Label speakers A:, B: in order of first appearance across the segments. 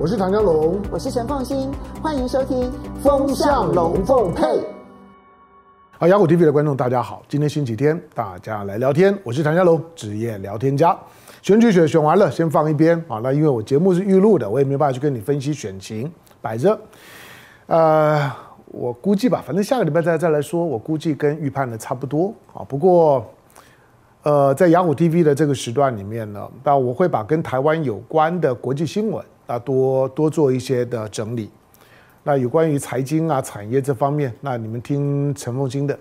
A: 我是唐江龙，
B: 我是陈凤新，欢迎收听《
A: 风向龙凤配》。好，雅虎 TV 的观众大家好，今天星期天，大家来聊天。我是唐家龙，职业聊天家。选举选选完了，先放一边。啊，那因为我节目是预录的，我也没办法去跟你分析选情，摆着。呃，我估计吧，反正下个礼拜再再来说，我估计跟预判的差不多。啊，不过。呃，在雅虎 TV 的这个时段里面呢，那我会把跟台湾有关的国际新闻啊多多做一些的整理。那有关于财经啊、产业这方面，那你们听陈凤馨的。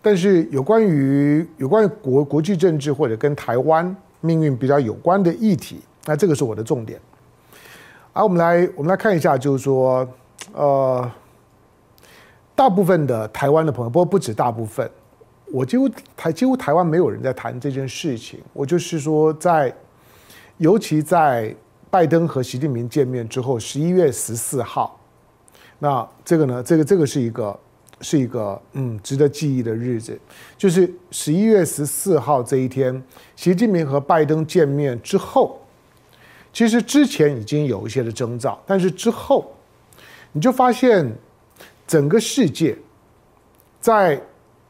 A: 但是有关于有关于国国际政治或者跟台湾命运比较有关的议题，那这个是我的重点。啊，我们来我们来看一下，就是说，呃，大部分的台湾的朋友，不过不止大部分。我几乎台几乎台湾没有人在谈这件事情。我就是说，在尤其在拜登和习近平见面之后，十一月十四号，那这个呢，这个这个是一个是一个嗯值得记忆的日子，就是十一月十四号这一天，习近平和拜登见面之后，其实之前已经有一些的征兆，但是之后你就发现整个世界在。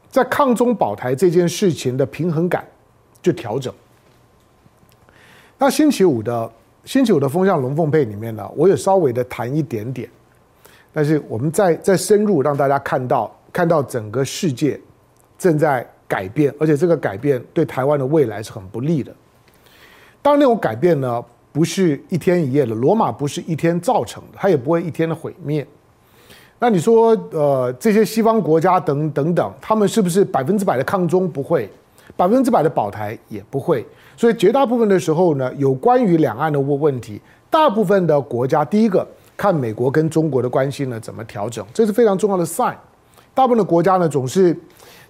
A: 在抗中保台这件事情的平衡感就调整。那星期五的星期五的风向龙凤配里面呢，我也稍微的谈一点点，但是我们再再深入让大家看到看到整个世界正在改变，而且这个改变对台湾的未来是很不利的。当然，那种改变呢，不是一天一夜的，罗马不是一天造成的，它也不会一天的毁灭。那你说，呃，这些西方国家等等等，他们是不是百分之百的抗中？不会，百分之百的保台也不会。所以绝大部分的时候呢，有关于两岸的问问题，大部分的国家第一个看美国跟中国的关系呢怎么调整，这是非常重要的 sign。大部分的国家呢总是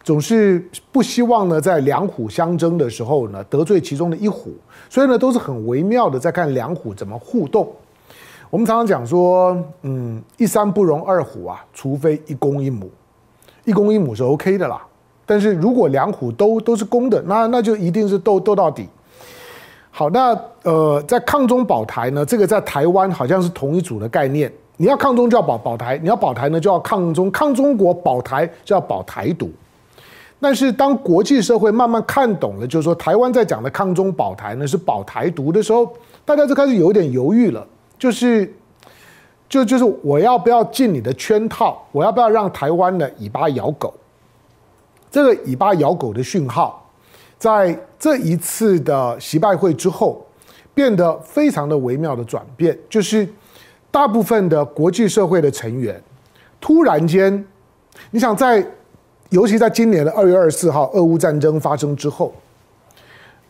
A: 总是不希望呢在两虎相争的时候呢得罪其中的一虎，所以呢都是很微妙的在看两虎怎么互动。我们常常讲说，嗯，一山不容二虎啊，除非一公一母，一公一母是 OK 的啦。但是如果两虎都都是公的，那那就一定是斗斗到底。好，那呃，在抗中保台呢，这个在台湾好像是同一组的概念。你要抗中就要保保台，你要保台呢就要抗中，抗中国保台就要保台独。但是当国际社会慢慢看懂了，就是说台湾在讲的抗中保台呢是保台独的时候，大家就开始有点犹豫了。就是，就就是我要不要进你的圈套？我要不要让台湾的尾巴咬狗？这个尾巴咬狗的讯号，在这一次的习拜会之后，变得非常的微妙的转变。就是大部分的国际社会的成员，突然间，你想在，尤其在今年的二月二十四号，俄乌战争发生之后，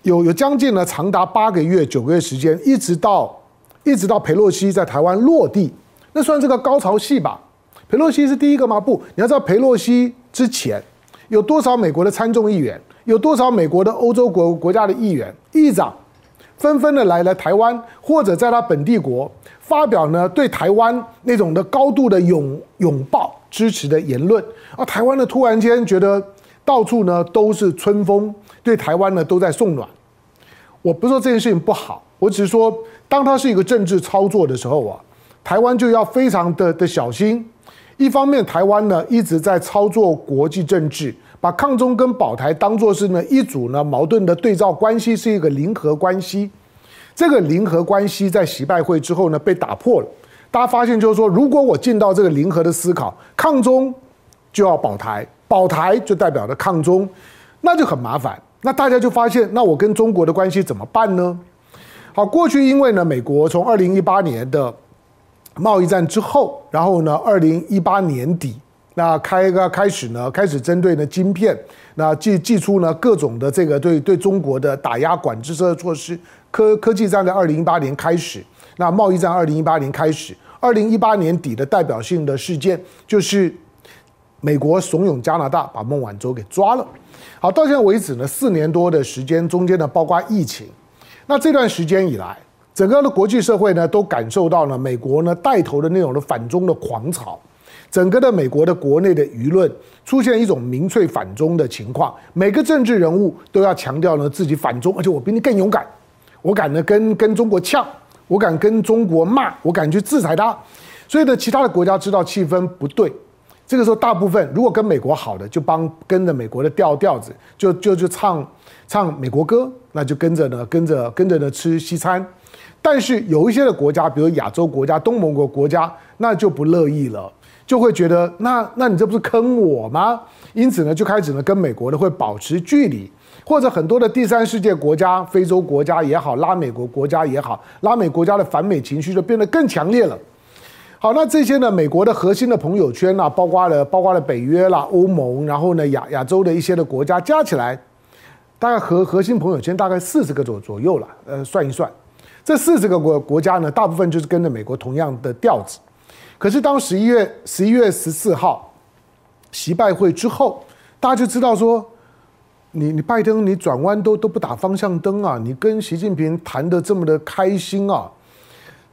A: 有有将近了长达八个月、九个月时间，一直到。一直到佩洛西在台湾落地，那算是个高潮戏吧？佩洛西是第一个吗？不，你要知道佩洛西之前有多少美国的参众议员，有多少美国的欧洲国国家的议员、议长，纷纷的来了台湾，或者在他本地国发表呢对台湾那种的高度的拥拥抱支持的言论啊，台湾呢突然间觉得到处呢都是春风，对台湾呢都在送暖。我不是说这件事情不好，我只是说。当它是一个政治操作的时候啊，台湾就要非常的的小心。一方面，台湾呢一直在操作国际政治，把抗中跟保台当作是呢一组呢矛盾的对照关系，是一个零和关系。这个零和关系在习拜会之后呢被打破了。大家发现就是说，如果我进到这个零和的思考，抗中就要保台，保台就代表着抗中，那就很麻烦。那大家就发现，那我跟中国的关系怎么办呢？好，过去因为呢，美国从二零一八年的贸易战之后，然后呢，二零一八年底，那开个开始呢，开始针对呢晶片，那祭祭出呢各种的这个对对中国的打压管制的措施，科科技战在二零一八年开始，那贸易战二零一八年开始，二零一八年底的代表性的事件就是美国怂恿加拿大把孟晚舟给抓了。好，到现在为止呢，四年多的时间，中间呢包括疫情。那这段时间以来，整个的国际社会呢，都感受到了美国呢带头的那种的反中的狂潮，整个的美国的国内的舆论出现一种民粹反中的情况，每个政治人物都要强调呢自己反中，而且我比你更勇敢，我敢呢跟跟中国呛，我敢跟中国骂，我敢去制裁他。所以呢，其他的国家知道气氛不对，这个时候大部分如果跟美国好的，就帮跟着美国的调调子，就就就唱唱美国歌，那就跟着呢，跟着跟着呢吃西餐。但是有一些的国家，比如亚洲国家、东盟国国家，那就不乐意了，就会觉得那那你这不是坑我吗？因此呢，就开始呢跟美国呢会保持距离，或者很多的第三世界国家、非洲国家也好、拉美国国家也好，拉美国家的反美情绪就变得更强烈了。好，那这些呢，美国的核心的朋友圈啊，包括了包括了北约啦、欧盟，然后呢亚亚洲的一些的国家加起来，大概核核心朋友圈大概四十个左左右了。呃，算一算。这四十个国国家呢，大部分就是跟着美国同样的调子。可是当十一月十一月十四号习拜会之后，大家就知道说，你你拜登你转弯都都不打方向灯啊，你跟习近平谈得这么的开心啊，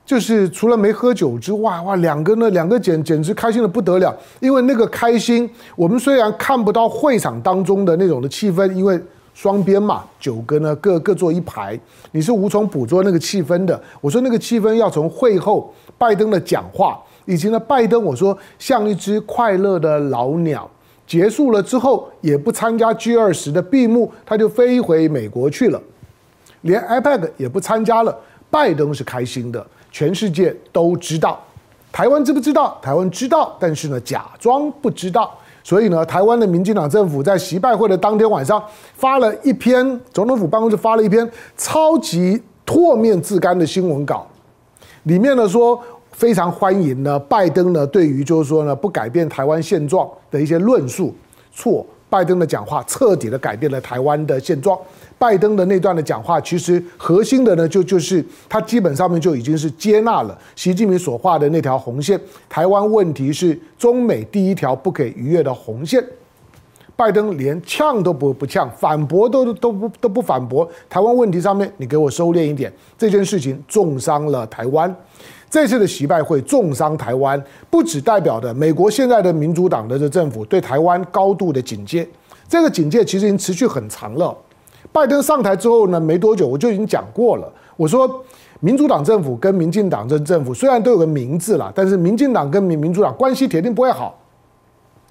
A: 就是除了没喝酒之外，哇，两个呢两个简简直开心的不得了。因为那个开心，我们虽然看不到会场当中的那种的气氛，因为。双边嘛，九个呢各各坐一排，你是无从捕捉那个气氛的。我说那个气氛要从会后拜登的讲话，以及呢拜登我说像一只快乐的老鸟，结束了之后也不参加 G 二十的闭幕，他就飞回美国去了，连 APEC 也不参加了。拜登是开心的，全世界都知道。台湾知不知道？台湾知道，但是呢假装不知道。所以呢，台湾的民进党政府在习拜会的当天晚上发了一篇，总统府办公室发了一篇超级唾面自干的新闻稿，里面呢说非常欢迎呢拜登呢对于就是说呢不改变台湾现状的一些论述，错。拜登的讲话彻底的改变了台湾的现状。拜登的那段的讲话，其实核心的呢，就就是他基本上面就已经是接纳了习近平所画的那条红线。台湾问题是中美第一条不可以逾越的红线。拜登连呛都不不呛，反驳都都不都不反驳。台湾问题上面，你给我收敛一点。这件事情重伤了台湾。这次的习拜会重伤台湾，不只代表的美国现在的民主党的这政府对台湾高度的警戒，这个警戒其实已经持续很长了。拜登上台之后呢，没多久我就已经讲过了，我说民主党政府跟民进党这政府虽然都有个名字啦，但是民进党跟民民主党关系铁定不会好，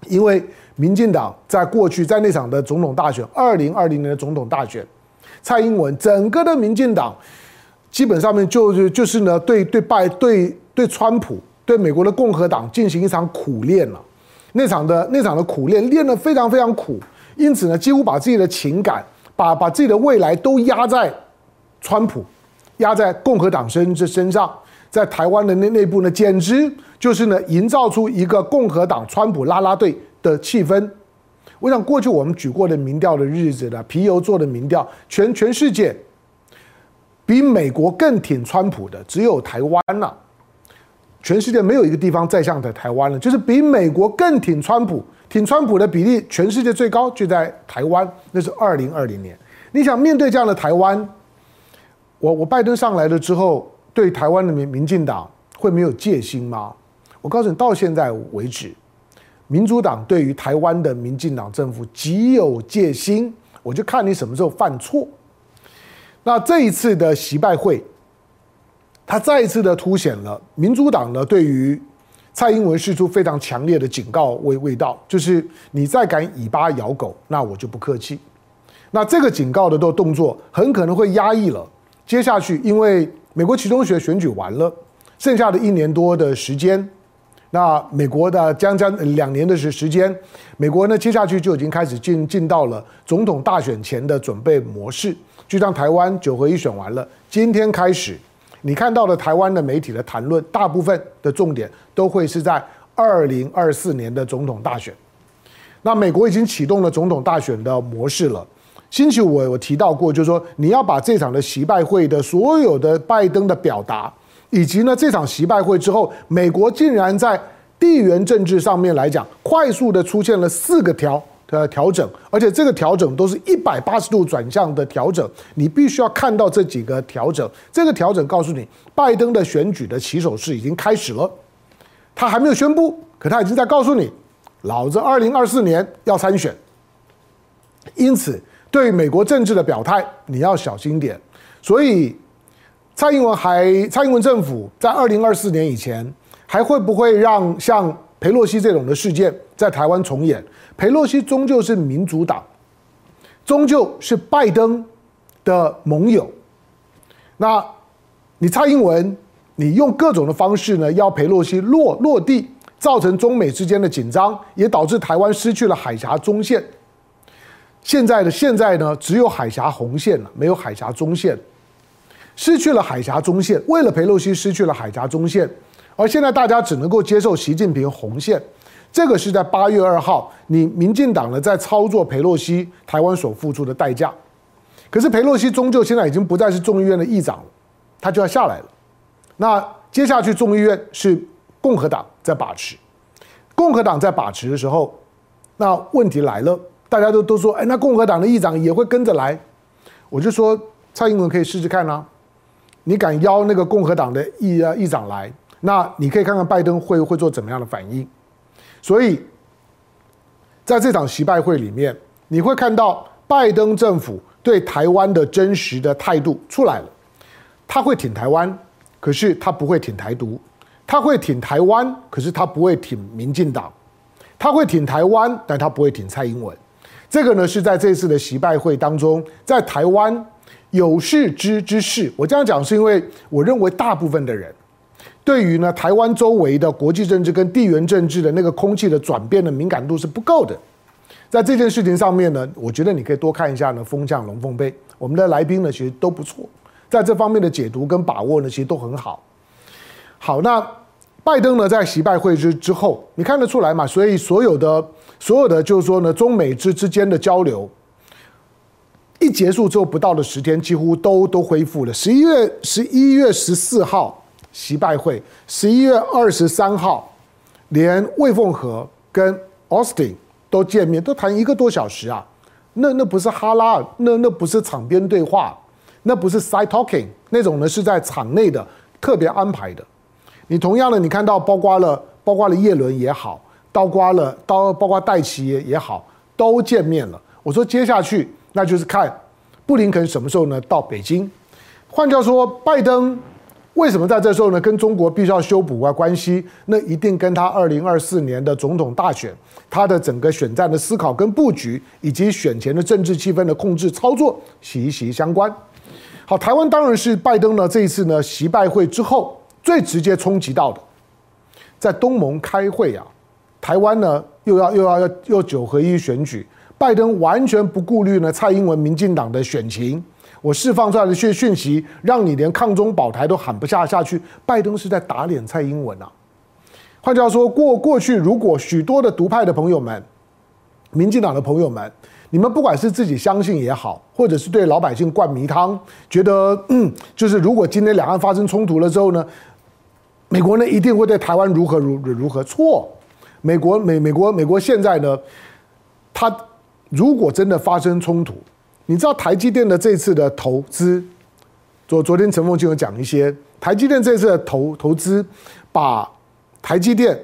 A: 因为民进党在过去在那场的总统大选，二零二零年的总统大选，蔡英文整个的民进党。基本上面就是就是呢，对对拜对对川普对美国的共和党进行一场苦练了，那场的那场的苦练练得非常非常苦，因此呢，几乎把自己的情感，把把自己的未来都压在川普，压在共和党身这身上，在台湾的内内部呢，简直就是呢，营造出一个共和党川普拉拉队的气氛。我想过去我们举过的民调的日子呢，皮尤做的民调，全全世界。比美国更挺川普的只有台湾了，全世界没有一个地方再像在台湾了，就是比美国更挺川普，挺川普的比例全世界最高就在台湾，那是二零二零年。你想面对这样的台湾，我我拜登上来了之后，对台湾的民民进党会没有戒心吗？我告诉你，到现在为止，民主党对于台湾的民进党政府极有戒心，我就看你什么时候犯错。那这一次的习拜会，他再一次的凸显了民主党呢对于蔡英文释出非常强烈的警告味味道，就是你再敢尾巴咬狗，那我就不客气。那这个警告的动动作很可能会压抑了接下去，因为美国期中选选举完了，剩下的一年多的时间，那美国的将将两年的时时间，美国呢接下去就已经开始进进到了总统大选前的准备模式。就像台湾九合一选完了，今天开始，你看到的台湾的媒体的谈论，大部分的重点都会是在二零二四年的总统大选。那美国已经启动了总统大选的模式了。星期五我提到过，就是说你要把这场的习拜会的所有的拜登的表达，以及呢这场习拜会之后，美国竟然在地缘政治上面来讲，快速的出现了四个条。的调整，而且这个调整都是一百八十度转向的调整，你必须要看到这几个调整。这个调整告诉你，拜登的选举的起手式已经开始了，他还没有宣布，可他已经在告诉你，老子二零二四年要参选。因此，对美国政治的表态，你要小心点。所以，蔡英文还蔡英文政府在二零二四年以前还会不会让像裴洛西这种的事件在台湾重演？裴洛西终究是民主党，终究是拜登的盟友。那你蔡英文，你用各种的方式呢，要裴洛西落落地，造成中美之间的紧张，也导致台湾失去了海峡中线。现在的现在呢，只有海峡红线了，没有海峡中线。失去了海峡中线，为了裴洛西失去了海峡中线，而现在大家只能够接受习近平红线。这个是在八月二号，你民进党呢在操作裴洛西，台湾所付出的代价。可是裴洛西终究现在已经不再是众议院的议长了，他就要下来了。那接下去众议院是共和党在把持，共和党在把持的时候，那问题来了。大家都都说，哎，那共和党的议长也会跟着来，我就说蔡英文可以试试看啊，你敢邀那个共和党的议啊议长来，那你可以看看拜登会会做怎么样的反应。所以，在这场习拜会里面，你会看到拜登政府对台湾的真实的态度出来了，他会挺台湾，可是他不会挺台独；他会挺台湾，可是他不会挺民进党；他会挺台湾，但他不会挺蔡英文。这个呢，是在这次的习拜会当中，在台湾有识之之士，我这样讲是因为我认为大部分的人对于呢台湾周围的国际政治跟地缘政治的那个空气的转变的敏感度是不够的。在这件事情上面呢，我觉得你可以多看一下呢风向龙凤杯，我们的来宾呢其实都不错，在这方面的解读跟把握呢其实都很好。好，那拜登呢在习拜会之之后，你看得出来嘛？所以所有的。所有的就是说呢，中美之之间的交流一结束之后，不到的十天，几乎都都恢复了。十一月十一月十四号习拜会，十一月二十三号，连魏凤和跟 Austin 都见面，都谈一个多小时啊。那那不是哈拉，那那不是场边对话，那不是 side talking，那种呢是在场内的特别安排的。你同样的，你看到包括了包括了叶伦也好。包括了，包包括戴奇也也好，都见面了。我说接下去那就是看布林肯什么时候呢到北京。换句话说，拜登为什么在这时候呢跟中国必须要修补啊关系？那一定跟他二零二四年的总统大选，他的整个选战的思考跟布局，以及选前的政治气氛的控制操作息息相关。好，台湾当然是拜登呢这一次呢习拜会之后最直接冲击到的，在东盟开会啊。台湾呢，又要又要要又九合一选举，拜登完全不顾虑呢蔡英文民进党的选情，我释放出来的讯讯息，让你连抗中保台都喊不下下去。拜登是在打脸蔡英文啊！换句话说，过过去如果许多的独派的朋友们、民进党的朋友们，你们不管是自己相信也好，或者是对老百姓灌迷汤，觉得嗯，就是如果今天两岸发生冲突了之后呢，美国呢一定会对台湾如何如如何错。美国美美国美国现在呢，他如果真的发生冲突，你知道台积电的这次的投资，昨昨天陈凤就有讲一些，台积电这次的投投资，把台积电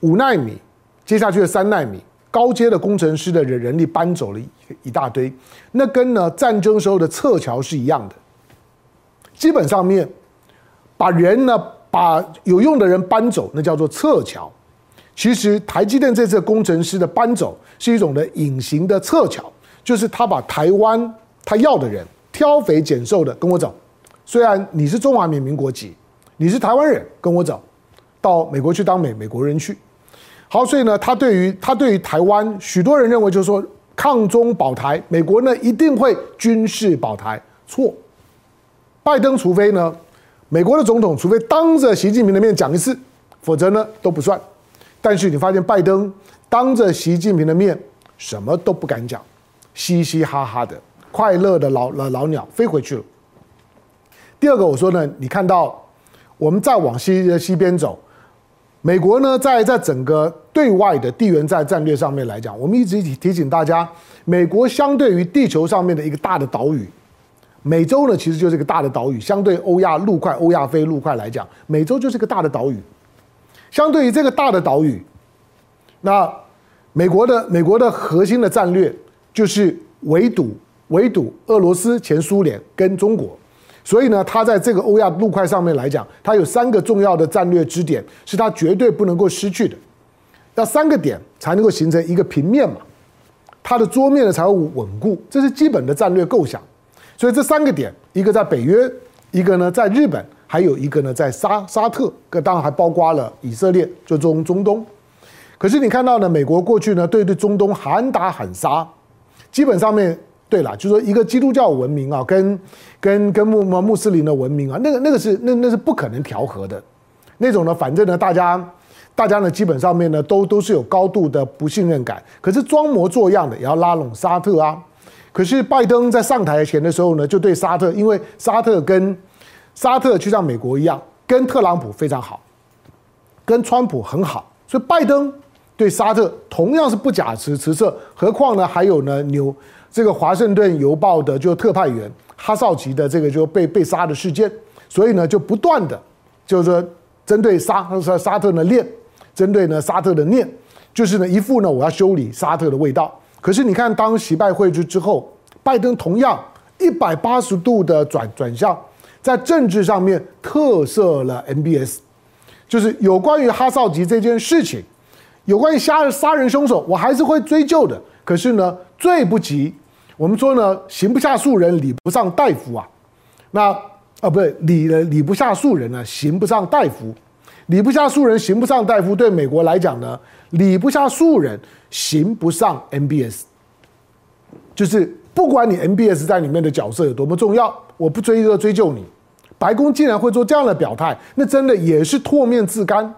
A: 五纳米接下去的三纳米高阶的工程师的人人力搬走了一一大堆，那跟呢战争时候的撤侨是一样的，基本上面把人呢把有用的人搬走，那叫做撤侨。其实台积电这次工程师的搬走是一种的隐形的撤侨，就是他把台湾他要的人挑肥拣瘦的跟我走，虽然你是中华民民国籍，你是台湾人，跟我走到美国去当美美国人去。好，所以呢，他对于他对于台湾，许多人认为就是说抗中保台，美国呢一定会军事保台，错。拜登除非呢，美国的总统除非当着习近平的面讲一次，否则呢都不算。但是你发现拜登当着习近平的面什么都不敢讲，嘻嘻哈哈的，快乐的老老老鸟飞回去了。第二个我说呢，你看到我们再往西西边走，美国呢在在整个对外的地缘战战略上面来讲，我们一直提提醒大家，美国相对于地球上面的一个大的岛屿，美洲呢其实就是一个大的岛屿，相对欧亚陆块、欧亚非陆块来讲，美洲就是一个大的岛屿。相对于这个大的岛屿，那美国的美国的核心的战略就是围堵围堵俄罗斯、前苏联跟中国，所以呢，它在这个欧亚陆块上面来讲，它有三个重要的战略支点，是它绝对不能够失去的。要三个点才能够形成一个平面嘛，它的桌面呢才会稳固，这是基本的战略构想。所以这三个点，一个在北约，一个呢在日本，还有一个呢在沙沙特，这当然还包括了以色列，就中中东。可是你看到呢，美国过去呢对对中东喊打喊杀，基本上面对了，就说一个基督教文明啊，跟跟跟穆穆斯林的文明啊，那个那个是那那是不可能调和的，那种呢，反正呢大家。大家呢，基本上面呢，都都是有高度的不信任感。可是装模作样的也要拉拢沙特啊。可是拜登在上台前的时候呢，就对沙特，因为沙特跟沙特就像美国一样，跟特朗普非常好，跟川普很好，所以拜登对沙特同样是不假辞辞色。何况呢，还有呢，纽这个华盛顿邮报的就特派员哈绍吉的这个就被被杀的事件，所以呢，就不断的就是说针对沙沙沙特呢练。针对呢沙特的念，就是呢一副呢我要修理沙特的味道。可是你看，当习拜会之之后，拜登同样一百八十度的转转向，在政治上面特赦了 MBS，就是有关于哈绍吉这件事情，有关于杀杀人凶手，我还是会追究的。可是呢，罪不及，我们说呢，刑不下庶人，礼不上大夫啊。那啊，不对，礼礼不下庶人呢，刑不上大夫。礼不下庶人，刑不上大夫。对美国来讲呢，礼不下庶人，刑不上 MBS。就是不管你 MBS 在里面的角色有多么重要，我不追究追究你。白宫竟然会做这样的表态，那真的也是唾面自干。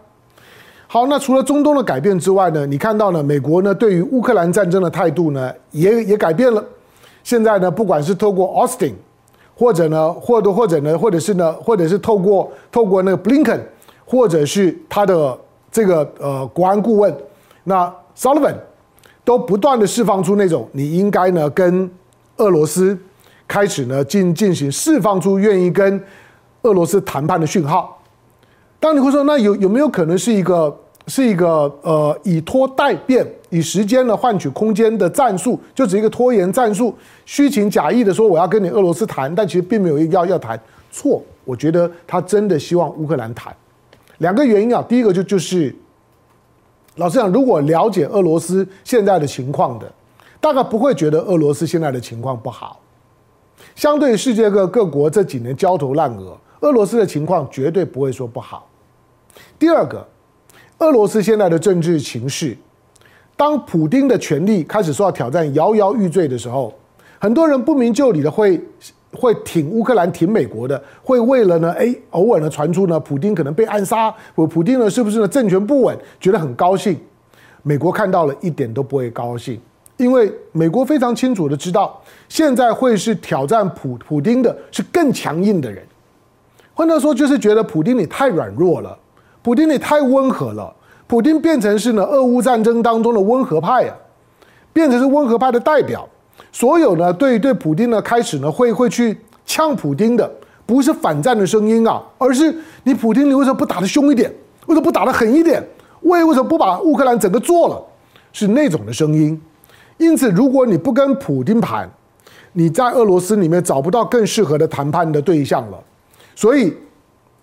A: 好，那除了中东的改变之外呢，你看到呢，美国呢对于乌克兰战争的态度呢，也也改变了。现在呢，不管是透过 Austin，或者呢，或者或者呢，或者是呢，或者是透过透过那个 Blinken。或者是他的这个呃国安顾问，那 Sullivan 都不断的释放出那种你应该呢跟俄罗斯开始呢进进行释放出愿意跟俄罗斯谈判的讯号。当你会说，那有有没有可能是一个是一个呃以拖代变，以时间呢换取空间的战术，就只一个拖延战术，虚情假意的说我要跟你俄罗斯谈，但其实并没有要要谈。错，我觉得他真的希望乌克兰谈。两个原因啊，第一个就就是，老实讲，如果了解俄罗斯现在的情况的，大概不会觉得俄罗斯现在的情况不好。相对世界各各国这几年焦头烂额，俄罗斯的情况绝对不会说不好。第二个，俄罗斯现在的政治情势，当普丁的权力开始受到挑战、摇摇欲坠的时候，很多人不明就里的会。会挺乌克兰、挺美国的，会为了呢，哎，偶尔呢传出呢，普丁可能被暗杀，我普丁呢是不是呢政权不稳，觉得很高兴。美国看到了一点都不会高兴，因为美国非常清楚的知道，现在会是挑战普普丁的是更强硬的人。换句话说，就是觉得普丁你太软弱了，普丁你太温和了，普丁变成是呢俄乌战争当中的温和派啊，变成是温和派的代表。所有呢，对对普丁呢，开始呢会会去呛普丁的，不是反战的声音啊，而是你普丁，你为什么不打得凶一点？为什么不打得狠一点？为为什么不把乌克兰整个做了？是那种的声音。因此，如果你不跟普丁谈，你在俄罗斯里面找不到更适合的谈判的对象了。所以，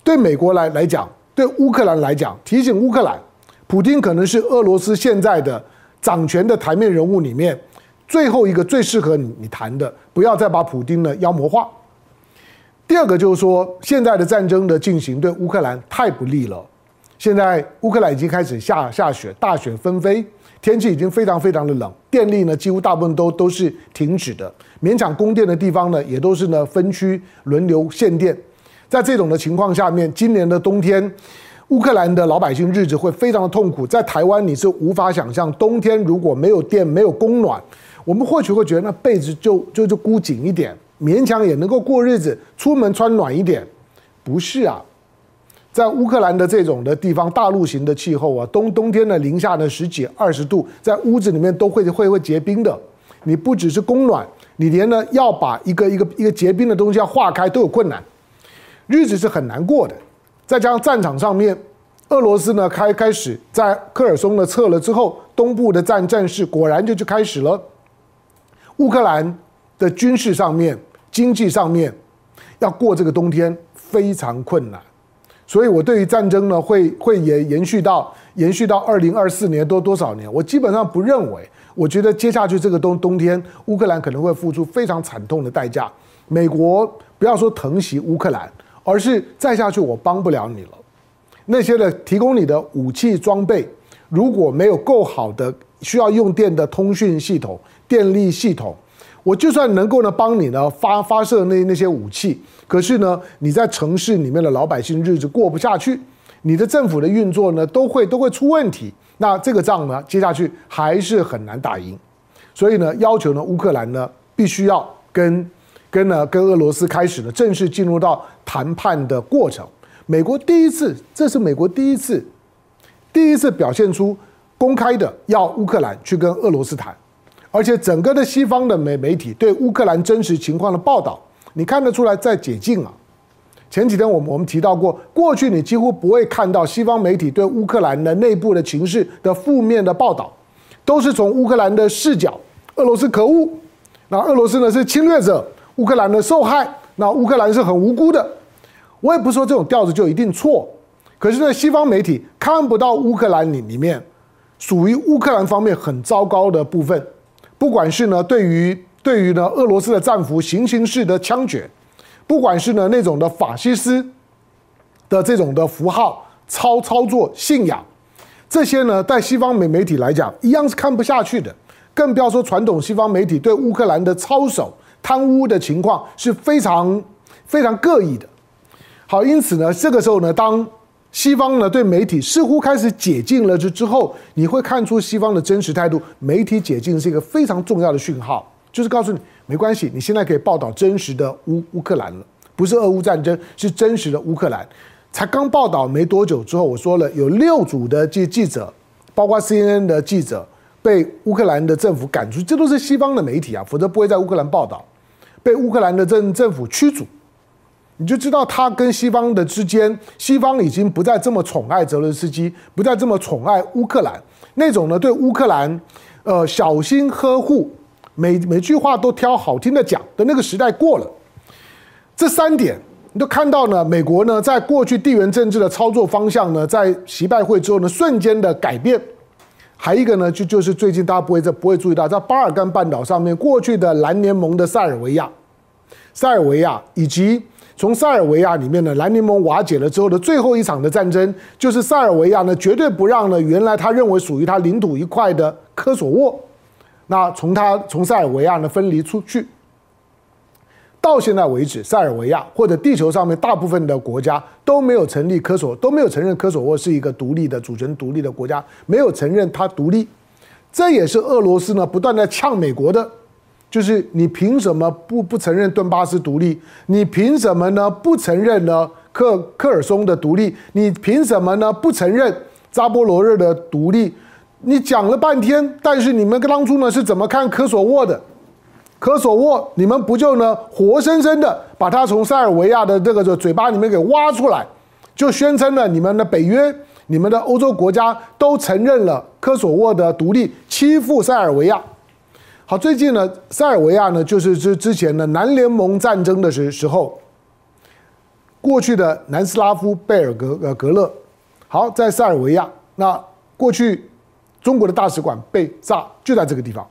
A: 对美国来来讲，对乌克兰来讲，提醒乌克兰，普京可能是俄罗斯现在的掌权的台面人物里面。最后一个最适合你你谈的，不要再把普京呢妖魔化。第二个就是说，现在的战争的进行对乌克兰太不利了。现在乌克兰已经开始下下雪，大雪纷飞，天气已经非常非常的冷，电力呢几乎大部分都都是停止的，勉强供电的地方呢也都是呢分区轮流限电。在这种的情况下面，今年的冬天，乌克兰的老百姓日子会非常的痛苦。在台湾你是无法想象，冬天如果没有电、没有供暖。我们或许会觉得那被子就就就箍紧一点，勉强也能够过日子，出门穿暖一点，不是啊，在乌克兰的这种的地方，大陆型的气候啊，冬冬天的零下呢十几二十度，在屋子里面都会会会结冰的。你不只是供暖，你连呢要把一个一个一个结冰的东西要化开都有困难，日子是很难过的。再加上战场上面，俄罗斯呢开开始在科尔松呢撤了之后，东部的战战事果然就就开始了。乌克兰的军事上面、经济上面，要过这个冬天非常困难。所以，我对于战争呢，会会延延续到延续到二零二四年多多少年，我基本上不认为。我觉得接下去这个冬冬天，乌克兰可能会付出非常惨痛的代价。美国不要说疼惜乌克兰，而是再下去我帮不了你了。那些的提供你的武器装备，如果没有够好的需要用电的通讯系统、电力系统，我就算能够呢帮你呢发发射那那些武器，可是呢你在城市里面的老百姓日子过不下去，你的政府的运作呢都会都会出问题。那这个仗呢接下去还是很难打赢，所以呢要求呢乌克兰呢必须要跟跟呢跟俄罗斯开始呢正式进入到谈判的过程。美国第一次，这是美国第一次第一次表现出公开的要乌克兰去跟俄罗斯谈。而且整个的西方的媒媒体对乌克兰真实情况的报道，你看得出来在解禁啊。前几天我们我们提到过，过去你几乎不会看到西方媒体对乌克兰的内部的情势的负面的报道，都是从乌克兰的视角，俄罗斯可恶，那俄罗斯呢是侵略者，乌克兰的受害，那乌克兰是很无辜的。我也不说这种调子就一定错，可是呢，西方媒体看不到乌克兰里里面属于乌克兰方面很糟糕的部分。不管是呢，对于对于呢，俄罗斯的战俘行刑式的枪决，不管是呢那种的法西斯的这种的符号操操作信仰，这些呢，在西方媒媒体来讲，一样是看不下去的。更不要说传统西方媒体对乌克兰的操守、贪污的情况是非常非常各异的。好，因此呢，这个时候呢，当西方呢对媒体似乎开始解禁了之之后，你会看出西方的真实态度。媒体解禁是一个非常重要的讯号，就是告诉你没关系，你现在可以报道真实的乌乌克兰了，不是俄乌战争，是真实的乌克兰。才刚报道没多久之后，我说了有六组的记记者，包括 CNN 的记者被乌克兰的政府赶出，这都是西方的媒体啊，否则不会在乌克兰报道，被乌克兰的政政府驱逐。你就知道他跟西方的之间，西方已经不再这么宠爱泽伦斯基，不再这么宠爱乌克兰，那种呢对乌克兰，呃小心呵护，每每句话都挑好听的讲的那个时代过了。这三点你都看到呢，美国呢在过去地缘政治的操作方向呢，在习拜会之后呢瞬间的改变。还一个呢就就是最近大家不会在不会注意到，在巴尔干半岛上面过去的蓝联盟的塞尔维亚，塞尔维亚以及。从塞尔维亚里面的，蓝联盟瓦解了之后的最后一场的战争，就是塞尔维亚呢绝对不让呢原来他认为属于他领土一块的科索沃，那从他从塞尔维亚呢分离出去。到现在为止，塞尔维亚或者地球上面大部分的国家都没有成立科索，都没有承认科索沃是一个独立的主权独立的国家，没有承认它独立。这也是俄罗斯呢不断在呛美国的。就是你凭什么不不承认顿巴斯独立？你凭什么呢不承认呢克克尔松的独立？你凭什么呢不承认扎波罗热的独立？你讲了半天，但是你们当初呢是怎么看科索沃的？科索沃你们不就呢活生生的把它从塞尔维亚的这个嘴巴里面给挖出来，就宣称了你们的北约、你们的欧洲国家都承认了科索沃的独立，欺负塞尔维亚。好，最近呢，塞尔维亚呢，就是之之前的南联盟战争的时时候，过去的南斯拉夫贝尔格呃格勒，好，在塞尔维亚，那过去中国的大使馆被炸，就在这个地方。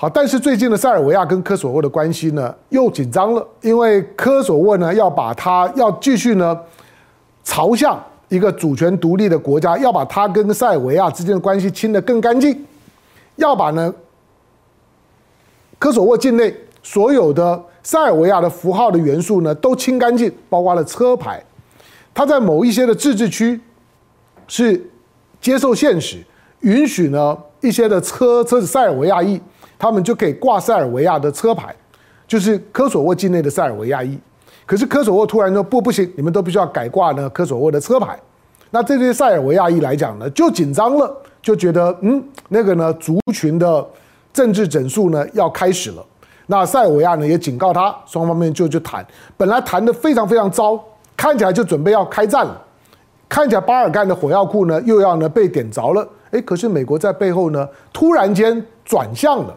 A: 好，但是最近的塞尔维亚跟科索沃的关系呢又紧张了，因为科索沃呢要把它要继续呢朝向一个主权独立的国家，要把它跟塞尔维亚之间的关系清得更干净，要把呢。科索沃境内所有的塞尔维亚的符号的元素呢，都清干净，包括了车牌。它在某一些的自治区是接受现实，允许呢一些的车车子塞尔维亚裔，他们就可以挂塞尔维亚的车牌，就是科索沃境内的塞尔维亚裔。可是科索沃突然说不不行，你们都必须要改挂呢科索沃的车牌。那这对塞尔维亚裔来讲呢，就紧张了，就觉得嗯那个呢族群的。政治整肃呢要开始了，那塞尔维亚呢也警告他，双方面就就谈，本来谈得非常非常糟，看起来就准备要开战了，看起来巴尔干的火药库呢又要呢被点着了，诶，可是美国在背后呢突然间转向了，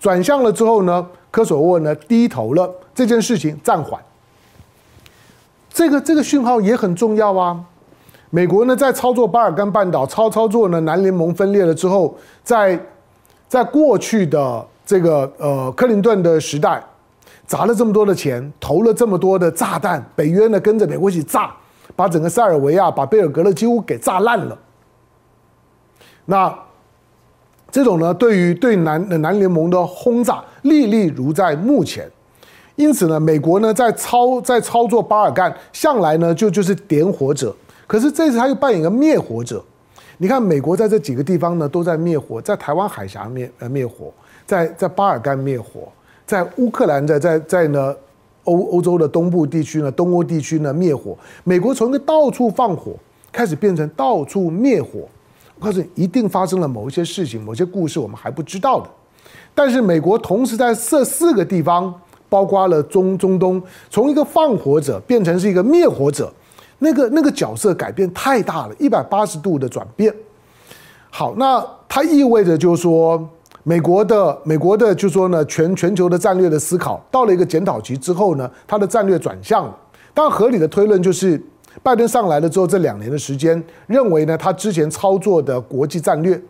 A: 转向了之后呢，科索沃呢低头了，这件事情暂缓。这个这个讯号也很重要啊。美国呢在操作巴尔干半岛，操操作呢南联盟分裂了之后，在在过去的这个呃克林顿的时代，砸了这么多的钱，投了这么多的炸弹，北约呢跟着美国一起炸，把整个塞尔维亚、把贝尔格勒几乎给炸烂了。那这种呢，对于对南南联盟的轰炸历历如在目前。因此呢，美国呢在操在操作巴尔干，向来呢就就是点火者，可是这次他又扮演个灭火者。你看，美国在这几个地方呢都在灭火，在台湾海峡灭呃灭火，在在巴尔干灭火。在乌克兰在在在呢欧欧洲的东部地区呢，东欧地区呢灭火，美国从一个到处放火开始变成到处灭火。告诉你，一定发生了某一些事情，某些故事我们还不知道的。但是美国同时在这四个地方，包括了中中东，从一个放火者变成是一个灭火者，那个那个角色改变太大了，一百八十度的转变。好，那它意味着就是说。美国的美国的就是说呢，全全球的战略的思考到了一个检讨期之后呢，它的战略转向了。当然，合理的推论就是，拜登上来了之后，这两年的时间，认为呢，他之前操作的国际战略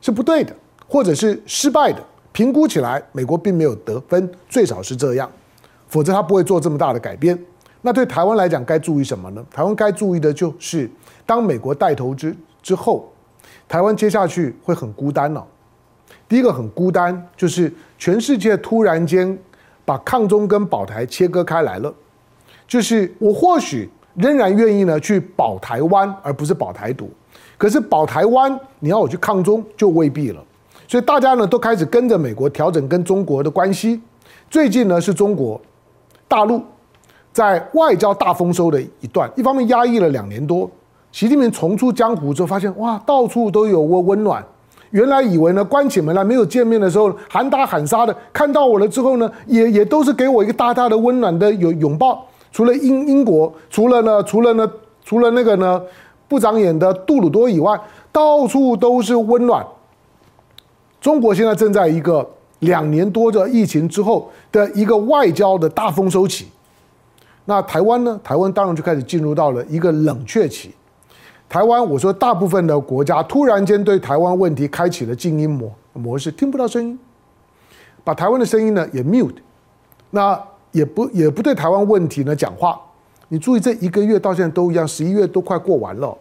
A: 是不对的，或者是失败的。评估起来，美国并没有得分，最少是这样，否则他不会做这么大的改变。那对台湾来讲，该注意什么呢？台湾该注意的就是，当美国带头之之后，台湾接下去会很孤单了。第一个很孤单，就是全世界突然间把抗中跟保台切割开来了。就是我或许仍然愿意呢去保台湾，而不是保台独。可是保台湾，你要我去抗中就未必了。所以大家呢都开始跟着美国调整跟中国的关系。最近呢是中国大陆在外交大丰收的一段，一方面压抑了两年多，习近平重出江湖之后，发现哇，到处都有温温暖。原来以为呢，关起门来没有见面的时候喊打喊杀的，看到我了之后呢，也也都是给我一个大大的温暖的拥拥抱。除了英英国，除了呢，除了呢，除了那个呢不长眼的杜鲁多以外，到处都是温暖。中国现在正在一个两年多的疫情之后的一个外交的大丰收期。那台湾呢？台湾当然就开始进入到了一个冷却期。台湾，我说大部分的国家突然间对台湾问题开启了静音模模式，听不到声音，把台湾的声音呢也 mute，那也不也不对台湾问题呢讲话。你注意这一个月到现在都一样，十一月都快过完了，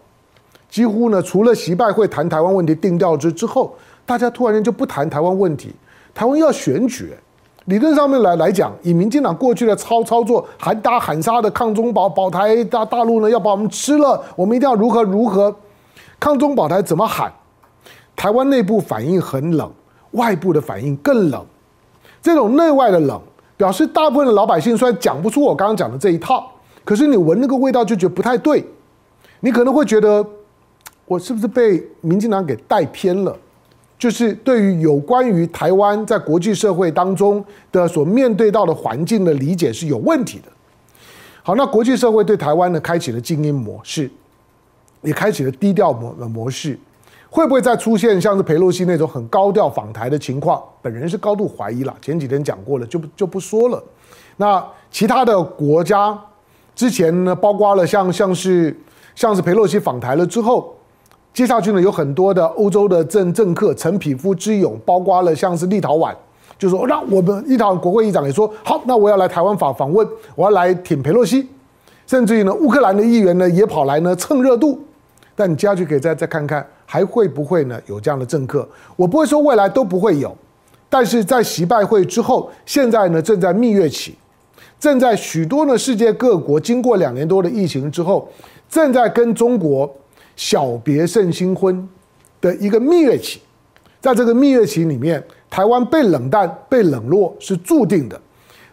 A: 几乎呢除了习拜会谈台湾问题定调之之后，大家突然间就不谈台湾问题，台湾要选举。理论上面来来讲，以民进党过去的操操作，喊打喊杀的抗中保保台，大大陆呢要把我们吃了，我们一定要如何如何，抗中保台怎么喊？台湾内部反应很冷，外部的反应更冷。这种内外的冷，表示大部分的老百姓虽然讲不出我刚刚讲的这一套，可是你闻那个味道就觉得不太对，你可能会觉得，我是不是被民进党给带偏了？就是对于有关于台湾在国际社会当中的所面对到的环境的理解是有问题的。好，那国际社会对台湾呢开启了静音模式，也开启了低调模的模式，会不会再出现像是佩洛西那种很高调访台的情况？本人是高度怀疑了。前几天讲过了，就不就不说了。那其他的国家之前呢，包括了像像是像是佩洛西访台了之后。接下去呢，有很多的欧洲的政政客陈匹夫之勇，包括了像是立陶宛，就说让我们立陶宛国会议长也说好，那我要来台湾访访问，我要来挺佩洛西，甚至于呢，乌克兰的议员呢也跑来呢蹭热度。但你接下去可以再再看看，还会不会呢有这样的政客？我不会说未来都不会有，但是在习拜会之后，现在呢正在蜜月期，正在许多呢世界各国经过两年多的疫情之后，正在跟中国。小别胜新婚的一个蜜月期，在这个蜜月期里面，台湾被冷淡、被冷落是注定的。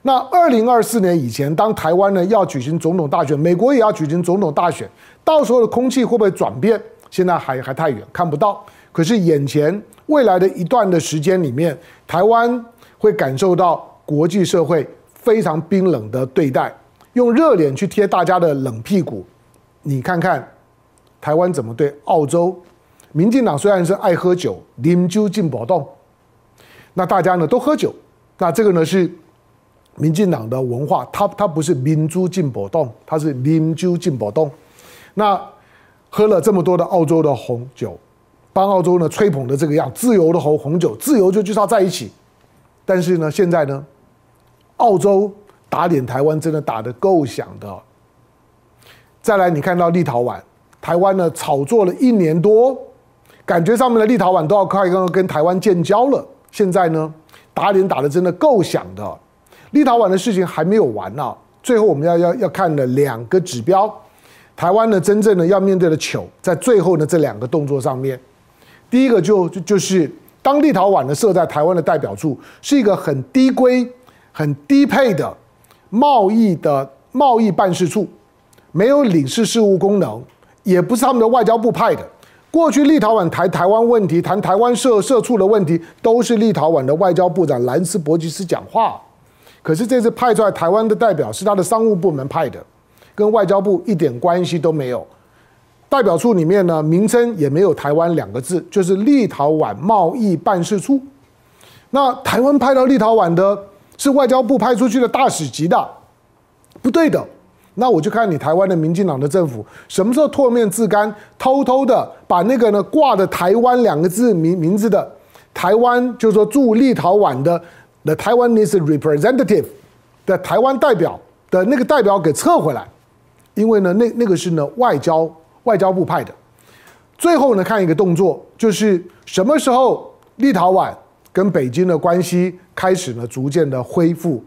A: 那二零二四年以前，当台湾呢要举行总统大选，美国也要举行总统大选，到时候的空气会不会转变？现在还还太远，看不到。可是眼前未来的一段的时间里面，台湾会感受到国际社会非常冰冷的对待，用热脸去贴大家的冷屁股。你看看。台湾怎么对澳洲？民进党虽然是爱喝酒，啉酒进宝洞，那大家呢都喝酒，那这个呢是民进党的文化，它它不是民主进宝洞，它是民主进宝洞。那喝了这么多的澳洲的红酒，帮澳洲呢吹捧的这个样，自由的红红酒，自由就就是要在一起。但是呢，现在呢，澳洲打脸台湾真的打得够响的。再来，你看到立陶宛，台湾呢炒作了一年多，感觉上面的立陶宛都要快跟跟台湾建交了。现在呢，打脸打得真的够响的。立陶宛的事情还没有完呢，最后我们要要要看的两个指标，台湾呢真正的要面对的糗，在最后呢这两个动作上面，第一个就就就是。当立陶宛呢设在台湾的代表处，是一个很低规、很低配的贸易的贸易办事处，没有领事事务功能，也不是他们的外交部派的。过去立陶宛谈台湾问题、谈台湾社社处的问题，都是立陶宛的外交部长兰斯伯吉斯讲话。可是这次派出来台湾的代表是他的商务部门派的，跟外交部一点关系都没有。代表处里面呢，名称也没有“台湾”两个字，就是立陶宛贸易办事处。那台湾派到立陶宛的是外交部派出去的大使级的，不对的。那我就看你台湾的民进党的政府什么时候唾面自干，偷偷的把那个呢挂的“台湾”两个字名名字的台湾，就是说驻立陶宛的 The Taiwanese Representative 的台湾代表的那个代表给撤回来，因为呢，那那个是呢外交。外交部派的，最后呢，看一个动作，就是什么时候立陶宛跟北京的关系开始呢逐渐的恢复。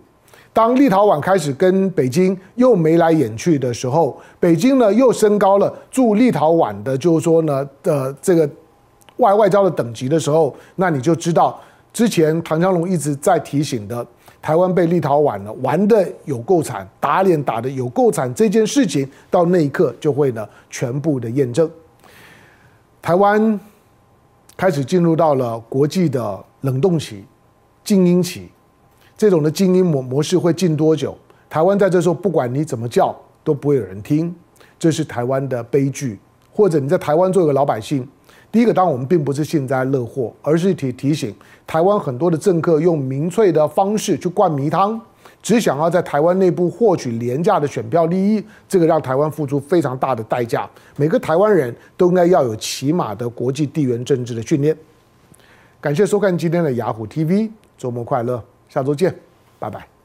A: 当立陶宛开始跟北京又眉来眼去的时候，北京呢又升高了驻立陶宛的，就是说呢的这个外外交的等级的时候，那你就知道之前唐江龙一直在提醒的。台湾被立陶宛了玩的有够惨，打脸打的有够惨，这件事情到那一刻就会呢全部的验证。台湾开始进入到了国际的冷冻期、静音期，这种的静音模模式会静多久？台湾在这时候不管你怎么叫都不会有人听，这是台湾的悲剧。或者你在台湾做一个老百姓。第一个，当然我们并不是幸灾乐祸，而是提提醒台湾很多的政客用民粹的方式去灌迷汤，只想要在台湾内部获取廉价的选票利益，这个让台湾付出非常大的代价。每个台湾人都应该要有起码的国际地缘政治的训练。感谢收看今天的雅虎 TV，周末快乐，下周见，拜拜。